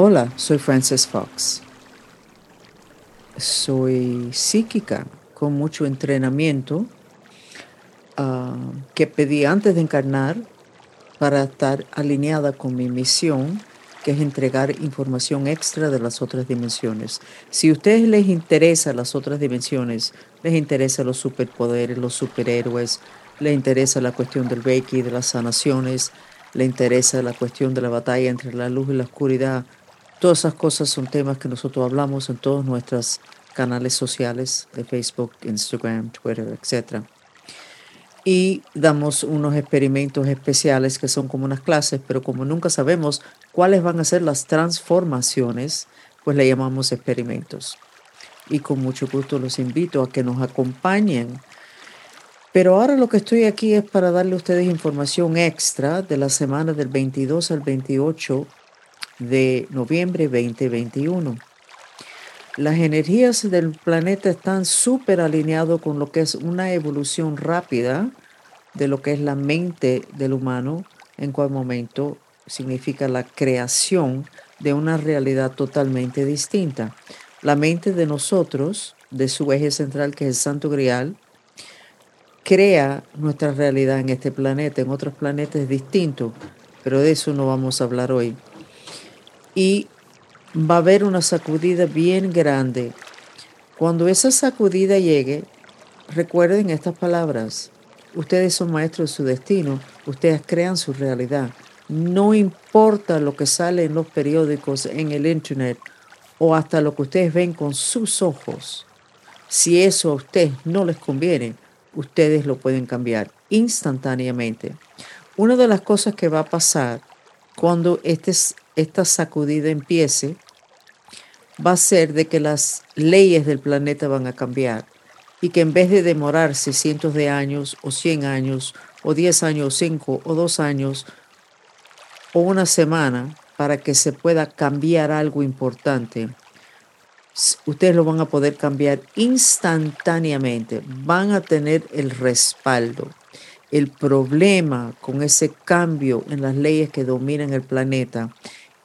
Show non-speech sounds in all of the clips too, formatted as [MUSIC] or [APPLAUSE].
Hola, soy Frances Fox. Soy psíquica con mucho entrenamiento ah, que pedí antes de encarnar para estar alineada con mi misión, que es entregar información extra de las otras dimensiones. Si a ustedes les interesa las otras dimensiones, les interesa los superpoderes, los superhéroes, les interesa la cuestión del Reiki, de las sanaciones, les interesa la cuestión de la batalla entre la luz y la oscuridad, todas esas cosas son temas que nosotros hablamos en todos nuestros canales sociales de Facebook, Instagram, Twitter, etc y damos unos experimentos especiales que son como unas clases, pero como nunca sabemos cuáles van a ser las transformaciones, pues le llamamos experimentos. Y con mucho gusto los invito a que nos acompañen. Pero ahora lo que estoy aquí es para darle a ustedes información extra de la semana del 22 al 28 de noviembre 2021. Las energías del planeta están súper alineadas con lo que es una evolución rápida de lo que es la mente del humano, en cual momento significa la creación de una realidad totalmente distinta. La mente de nosotros, de su eje central que es el Santo Grial, crea nuestra realidad en este planeta, en otros planetas es distinto, pero de eso no vamos a hablar hoy. Y va a haber una sacudida bien grande. Cuando esa sacudida llegue, recuerden estas palabras. Ustedes son maestros de su destino, ustedes crean su realidad. No importa lo que sale en los periódicos, en el internet o hasta lo que ustedes ven con sus ojos. Si eso a ustedes no les conviene, ustedes lo pueden cambiar instantáneamente. Una de las cosas que va a pasar cuando este, esta sacudida empiece va a ser de que las leyes del planeta van a cambiar y que en vez de demorarse cientos de años o cien años o diez años o cinco o dos años o una semana para que se pueda cambiar algo importante, ustedes lo van a poder cambiar instantáneamente, van a tener el respaldo. El problema con ese cambio en las leyes que dominan el planeta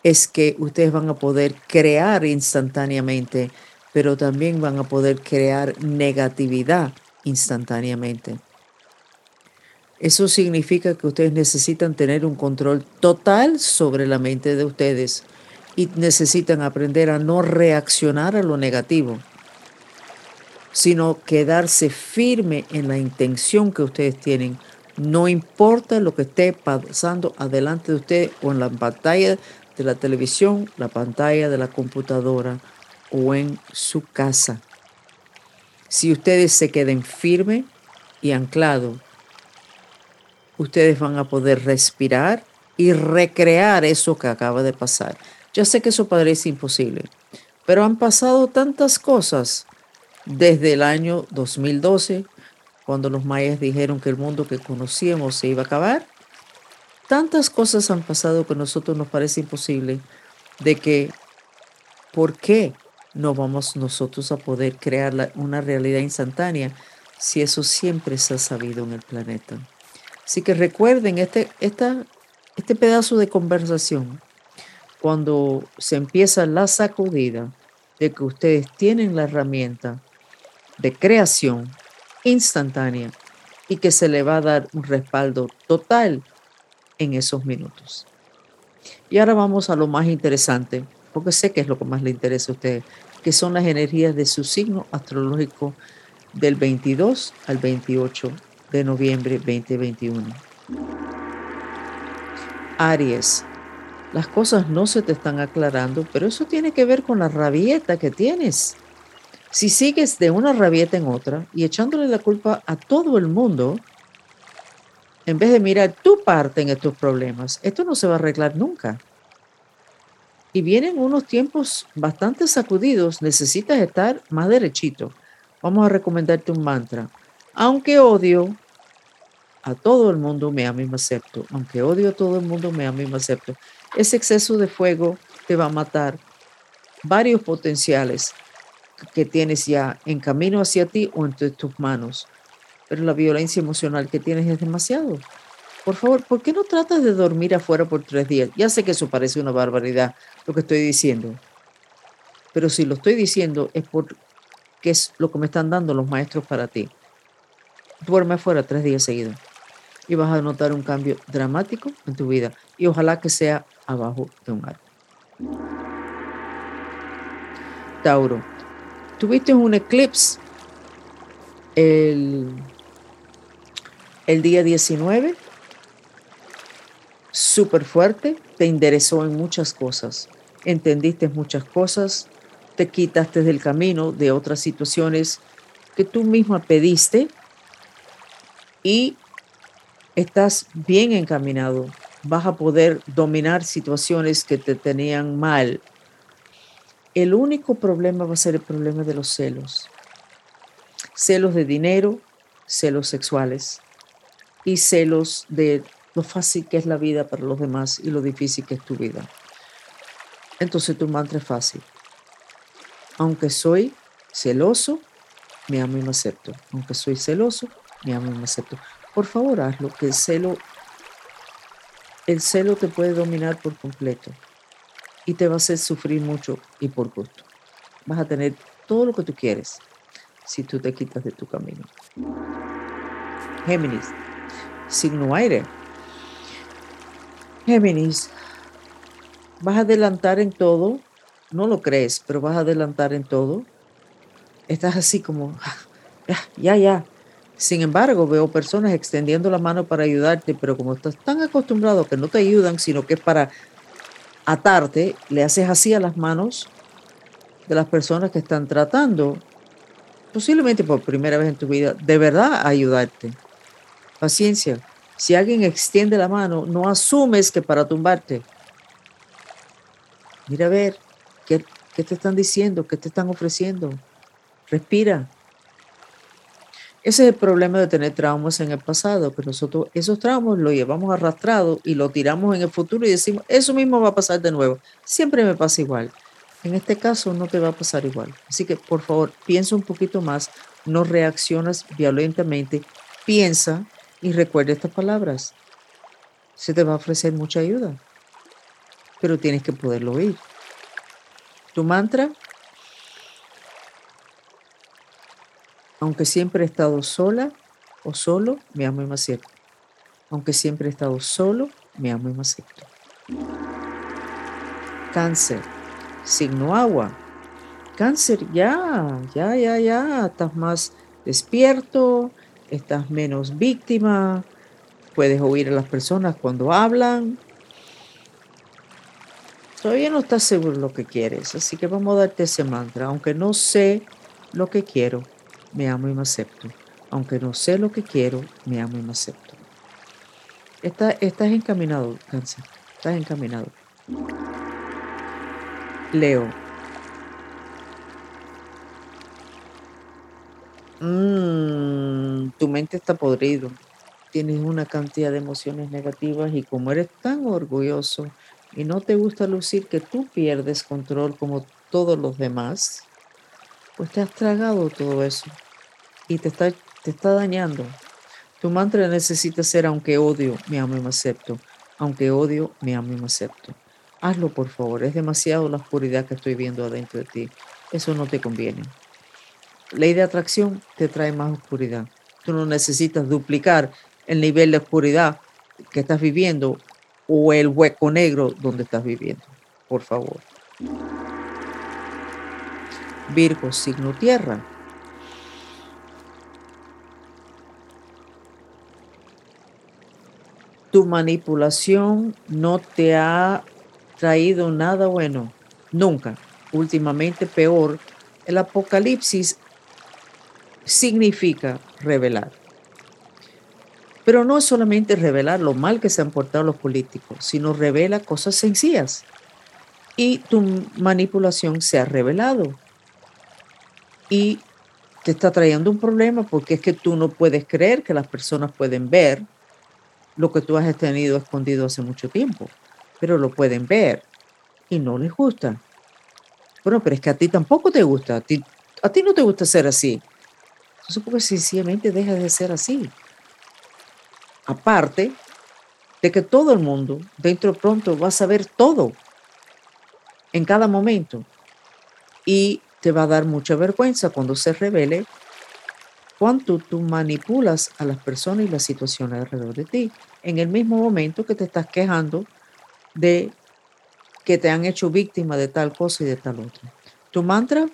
es que ustedes van a poder crear instantáneamente, pero también van a poder crear negatividad instantáneamente. Eso significa que ustedes necesitan tener un control total sobre la mente de ustedes y necesitan aprender a no reaccionar a lo negativo, sino quedarse firme en la intención que ustedes tienen no importa lo que esté pasando adelante de usted o en la pantalla de la televisión, la pantalla de la computadora o en su casa. Si ustedes se queden firmes y anclados, ustedes van a poder respirar y recrear eso que acaba de pasar. Ya sé que eso parece imposible, pero han pasado tantas cosas desde el año 2012 cuando los mayas dijeron que el mundo que conocíamos se iba a acabar. Tantas cosas han pasado que a nosotros nos parece imposible de que, ¿por qué no vamos nosotros a poder crear una realidad instantánea si eso siempre se ha sabido en el planeta? Así que recuerden este, esta, este pedazo de conversación cuando se empieza la sacudida de que ustedes tienen la herramienta de creación instantánea y que se le va a dar un respaldo total en esos minutos. Y ahora vamos a lo más interesante, porque sé que es lo que más le interesa a usted, que son las energías de su signo astrológico del 22 al 28 de noviembre 2021. Aries, las cosas no se te están aclarando, pero eso tiene que ver con la rabieta que tienes. Si sigues de una rabieta en otra y echándole la culpa a todo el mundo, en vez de mirar tu parte en estos problemas, esto no se va a arreglar nunca. Y vienen unos tiempos bastante sacudidos, necesitas estar más derechito. Vamos a recomendarte un mantra. Aunque odio a todo el mundo, me amo y me acepto. Aunque odio a todo el mundo, me amo y me acepto. Ese exceso de fuego te va a matar varios potenciales que tienes ya en camino hacia ti o entre tus manos. Pero la violencia emocional que tienes es demasiado. Por favor, ¿por qué no tratas de dormir afuera por tres días? Ya sé que eso parece una barbaridad, lo que estoy diciendo. Pero si lo estoy diciendo es porque es lo que me están dando los maestros para ti. Duerme afuera tres días seguidos y vas a notar un cambio dramático en tu vida. Y ojalá que sea abajo de un árbol. Tauro, tuviste un eclipse el, el día 19, súper fuerte, te interesó en muchas cosas, entendiste muchas cosas, te quitaste del camino de otras situaciones que tú misma pediste y estás bien encaminado. Vas a poder dominar situaciones que te tenían mal. El único problema va a ser el problema de los celos. Celos de dinero, celos sexuales y celos de lo fácil que es la vida para los demás y lo difícil que es tu vida. Entonces tu mantra es fácil. Aunque soy celoso, me amo y me acepto. Aunque soy celoso, me amo y me acepto. Por favor, hazlo, que el celo, el celo te puede dominar por completo y te va a hacer sufrir mucho y por gusto. Vas a tener todo lo que tú quieres si tú te quitas de tu camino. Géminis, signo aire. Géminis, vas a adelantar en todo, no lo crees, pero vas a adelantar en todo. Estás así como, ah, ya, ya, ya, sin embargo, veo personas extendiendo la mano para ayudarte, pero como estás tan acostumbrado que no te ayudan, sino que es para atarte, le haces así a las manos de las personas que están tratando, posiblemente por primera vez en tu vida, de verdad ayudarte. Paciencia. Si alguien extiende la mano, no asumes que para tumbarte. Mira a ver, ¿qué, qué te están diciendo? ¿Qué te están ofreciendo? Respira, ese es el problema de tener traumas en el pasado, que nosotros esos traumas los llevamos arrastrados y los tiramos en el futuro y decimos, eso mismo va a pasar de nuevo. Siempre me pasa igual. En este caso no te va a pasar igual. Así que por favor, piensa un poquito más, no reaccionas violentamente, piensa y recuerda estas palabras. Se te va a ofrecer mucha ayuda, pero tienes que poderlo oír. Tu mantra Aunque siempre he estado sola o solo, me amo y me acepto. Aunque siempre he estado solo, me amo y me acepto. Cáncer, signo agua. Cáncer, ya, ya, ya, ya, estás más despierto, estás menos víctima, puedes oír a las personas cuando hablan. Todavía no estás seguro lo que quieres, así que vamos a darte ese mantra, aunque no sé lo que quiero, me amo y me acepto. Aunque no sé lo que quiero, me amo y me acepto. estás encaminado, cáncer. Estás encaminado. Leo. Mm, tu mente está podrido. Tienes una cantidad de emociones negativas y como eres tan orgulloso y no te gusta lucir que tú pierdes control como todos los demás, pues te has tragado todo eso y te está, te está dañando. Tu mantra necesita ser aunque odio, me amo y me acepto. Aunque odio, me amo y me acepto. Hazlo, por favor. Es demasiado la oscuridad que estoy viendo adentro de ti. Eso no te conviene. Ley de atracción te trae más oscuridad. Tú no necesitas duplicar el nivel de oscuridad que estás viviendo o el hueco negro donde estás viviendo. Por favor. Virgo, signo tierra. tu manipulación no te ha traído nada bueno, nunca. Últimamente peor, el apocalipsis significa revelar. Pero no es solamente revelar lo mal que se han portado los políticos, sino revela cosas sencillas. Y tu manipulación se ha revelado. Y te está trayendo un problema porque es que tú no puedes creer que las personas pueden ver lo que tú has tenido escondido hace mucho tiempo, pero lo pueden ver y no les gusta. Bueno, pero es que a ti tampoco te gusta, a ti, a ti no te gusta ser así. Entonces, porque sencillamente deja de ser así. Aparte de que todo el mundo dentro pronto va a saber todo. en cada momento. Y te va a dar mucha vergüenza cuando se revele cuánto tú manipulas a las personas y las situaciones alrededor de ti. En el mismo momento que te estás quejando de que te han hecho víctima de tal cosa y de tal otra. Tu mantra,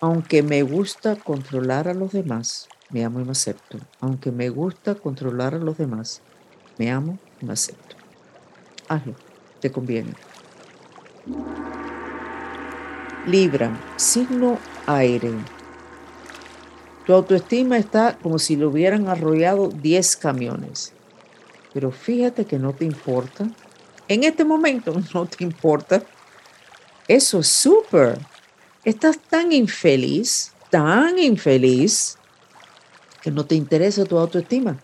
aunque me gusta controlar a los demás, me amo y me acepto. Aunque me gusta controlar a los demás, me amo y me acepto. Hazlo, te conviene. Libra, signo aire. Tu autoestima está como si lo hubieran arrollado 10 camiones. Pero fíjate que no te importa. En este momento [LAUGHS] no te importa. Eso es súper. Estás tan infeliz, tan infeliz, que no te interesa tu autoestima.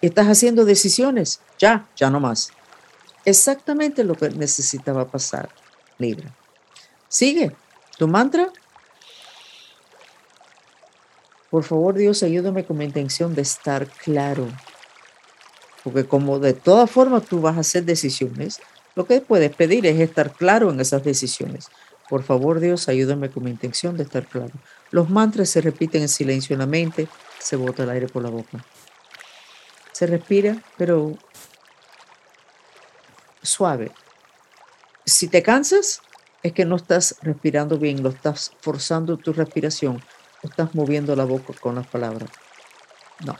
Estás haciendo decisiones. Ya, ya no más. Exactamente lo que necesitaba pasar, Libra. Sigue. Tu mantra. Por favor, Dios, ayúdame con mi intención de estar claro. Porque como de todas formas tú vas a hacer decisiones, lo que puedes pedir es estar claro en esas decisiones. Por favor, Dios, ayúdame con mi intención de estar claro. Los mantras se repiten en silencio en la mente, se bota el aire por la boca. Se respira, pero suave. Si te cansas, es que no estás respirando bien, lo estás forzando tu respiración, o estás moviendo la boca con las palabras. No,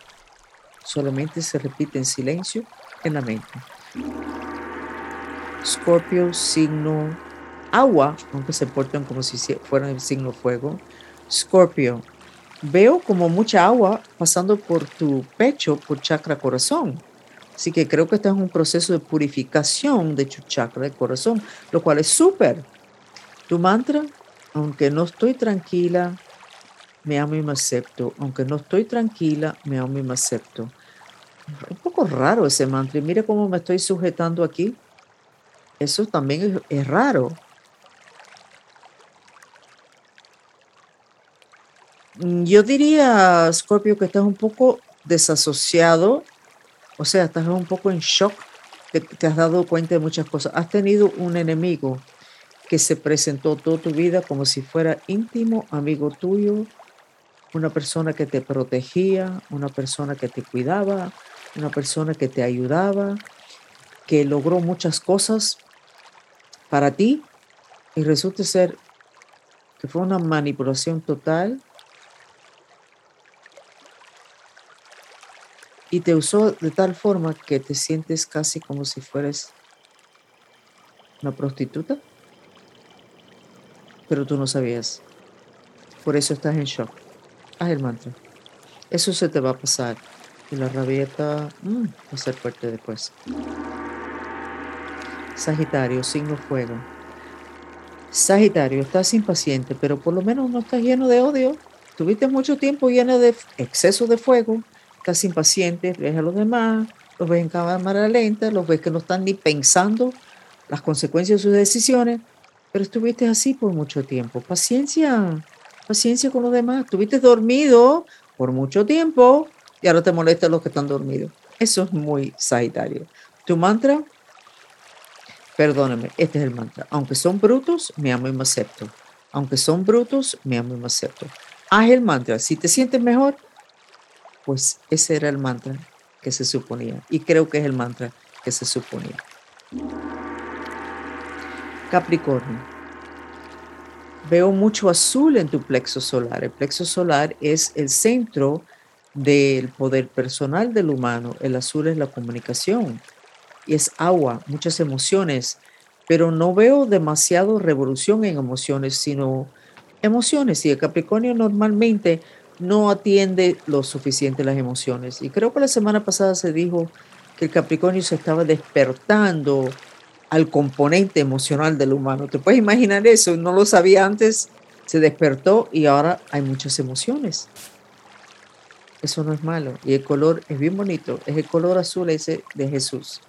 solamente se repite en silencio en la mente. Scorpio, signo agua, aunque se portan como si fueran el signo fuego. Scorpio, veo como mucha agua pasando por tu pecho, por chakra corazón. Así que creo que este es un proceso de purificación de tu chakra de corazón, lo cual es súper. Tu mantra, aunque no estoy tranquila, me amo y me acepto. Aunque no estoy tranquila, me amo y me acepto. Un poco raro ese mantra. Y mira cómo me estoy sujetando aquí. Eso también es, raro. Mm, yo diría, Scorpio, que estás un poco desasociado o sea, estás un poco en shock, te has dado cuenta de muchas cosas. Has tenido un enemigo que se presentó toda tu vida como si fuera íntimo amigo tuyo, una persona que te protegía, una persona que te cuidaba, una persona que te ayudaba, que logró muchas cosas para ti y resulta ser que fue una manipulación total y te usó de tal forma que te sientes casi como si fueras una prostituta, pero tú no sabías. Por eso estás en shock. Haz el mantra. Eso se te va a pasar. Y la rabieta mm, va a ser fuerte después. Sagitario, signo fuego. Sagitario, estás impaciente, pero por lo menos no estás lleno de odio. Tuviste mucho tiempo lleno de exceso de fuego estás impaciente, ves a los demás, los ves en cámara lenta, los ves que no están ni pensando las consecuencias de sus decisiones, pero estuviste así por mucho tiempo. Paciencia, paciencia con los demás. Estuviste dormido por mucho tiempo y ahora te molestan los que están dormidos. Eso es muy sagitario. Tu mantra, perdóname, este es el mantra. Aunque son brutos, me amo y me acepto. Aunque son brutos, me amo y me acepto. Haz el mantra. Si te sientes mejor, pues ese era el mantra que se suponía. Y creo que es el mantra que se suponía. Capricornio. Veo mucho azul en tu plexo solar. El plexo solar es el centro del poder personal del humano. El azul es la comunicación y es agua, muchas emociones, pero no veo demasiado revolución en emociones, sino emociones. Y el Capricornio normalmente no atiende lo suficiente las emociones. Y creo que la semana pasada se dijo que el Capricornio se estaba despertando al componente emocional del humano. ¿Te puedes imaginar eso? No lo sabía antes, se despertó y ahora hay muchas emociones. Eso no es malo. Y el color es bien bonito. Es el color azul ese de Jesús.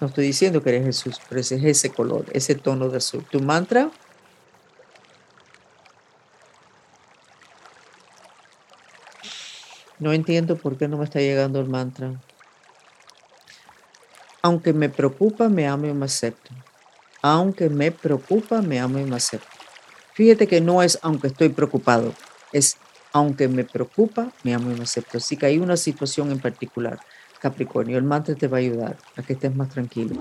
No estoy diciendo que eres Jesús, pero ese es ese color, ese tono de azul. Tu mantra No entiendo por qué no me está llegando el mantra. Aunque me preocupa, me amo y me acepto. Aunque me preocupa, me amo y me acepto. Fíjate que no es aunque estoy preocupado, es aunque me preocupa, me amo y me acepto. Así que hay una situación en particular. Capricornio, el mantra te va a ayudar a que estés más tranquilo.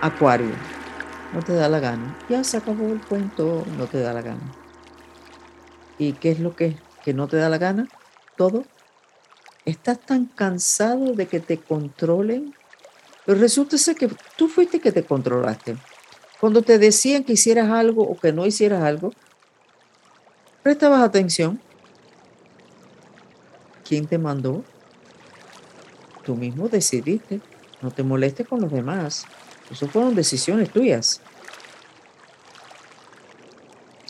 Acuario, no te da la gana. Ya se acabó el cuento, no te da la gana. ¿Y qué es lo que, que no te da la gana? Todo. Estás tan cansado de que te controlen. Pero resulta ser que tú fuiste que te controlaste. Cuando te decían que hicieras algo o que no hicieras algo, prestabas atención. ¿Quién te mandó? Tú mismo decidiste. No te molestes con los demás. Eso fueron decisiones tuyas.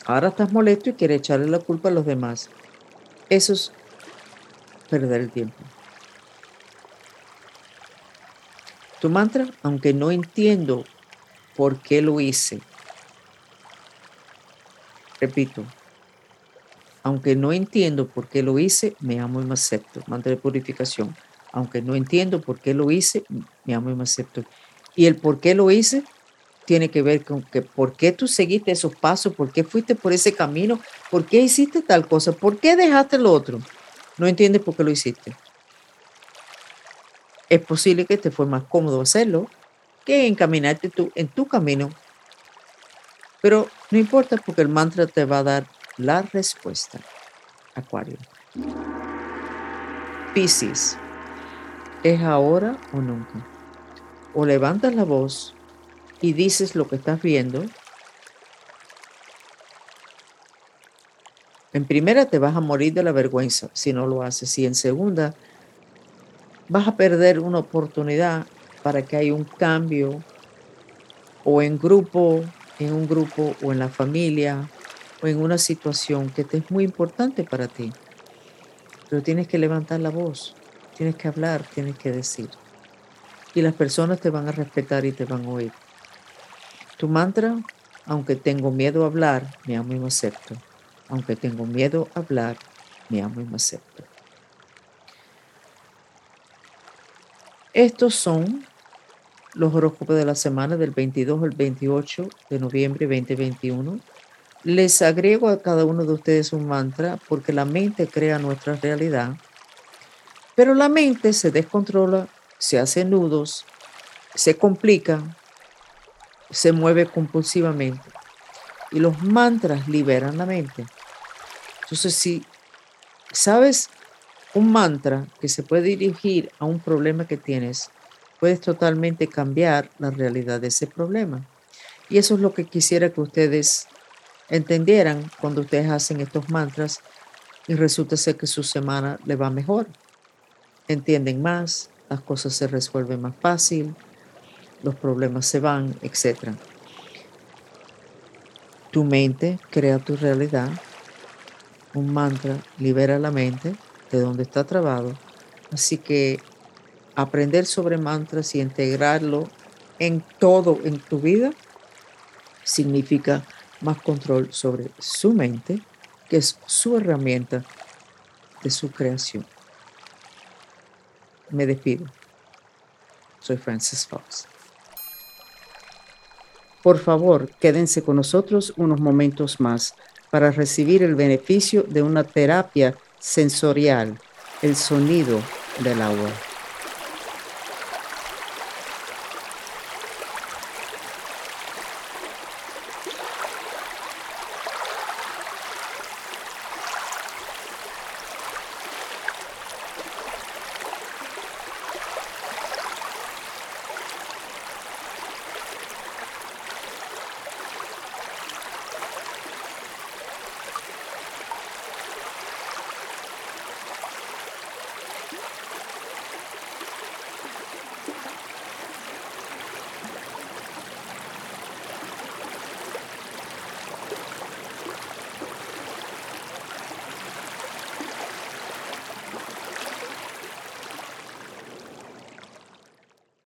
Ahora estás molesto y quieres echarle la culpa a los demás. Eso es perder el tiempo. Tu mantra, aunque no entiendo por qué lo hice, repito, aunque no entiendo por qué lo hice, me amo y me acepto. Mantra de purificación. Aunque no entiendo por qué lo hice, me amo y me acepto. Y el por qué lo hice tiene que ver con que por qué tú seguiste esos pasos, por qué fuiste por ese camino, por qué hiciste tal cosa, por qué dejaste lo otro. No entiendes por qué lo hiciste. Es posible que te fue más cómodo hacerlo que encaminarte tú en tu camino. Pero no importa porque el mantra te va a dar la respuesta. Acuario. Piscis. ¿Es ahora o nunca? O levantas la voz y dices lo que estás viendo, en primera te vas a morir de la vergüenza si no lo haces. Y en segunda, vas a perder una oportunidad para que haya un cambio o en grupo, en un grupo o en la familia o en una situación que te es muy importante para ti. Pero tienes que levantar la voz, tienes que hablar, tienes que decir. Y las personas te van a respetar y te van a oír. Tu mantra, aunque tengo miedo a hablar, me amo y me acepto. Aunque tengo miedo a hablar, me amo y me acepto. Estos son los horóscopos de la semana del 22 al 28 de noviembre 2021. Les agrego a cada uno de ustedes un mantra porque la mente crea nuestra realidad, pero la mente se descontrola, se hace nudos, se complica se mueve compulsivamente. Y los mantras liberan la mente. Entonces, si sabes un mantra que se puede dirigir a un problema que tienes, puedes totalmente cambiar la realidad de ese problema. Y eso es lo que quisiera que ustedes entendieran cuando ustedes hacen estos mantras y resulta ser que su semana le va mejor. Entienden más, las cosas se resuelven más fácil, los problemas se van, etc. Tu mente crea tu realidad. Un mantra libera la mente de donde está trabado. Así que aprender sobre mantras y integrarlo en todo en tu vida significa más control sobre su mente, que es su herramienta de su creación. Me despido. Soy Francis Fox. Por favor, quédense con nosotros unos momentos más para recibir el beneficio de una terapia sensorial, el sonido del agua.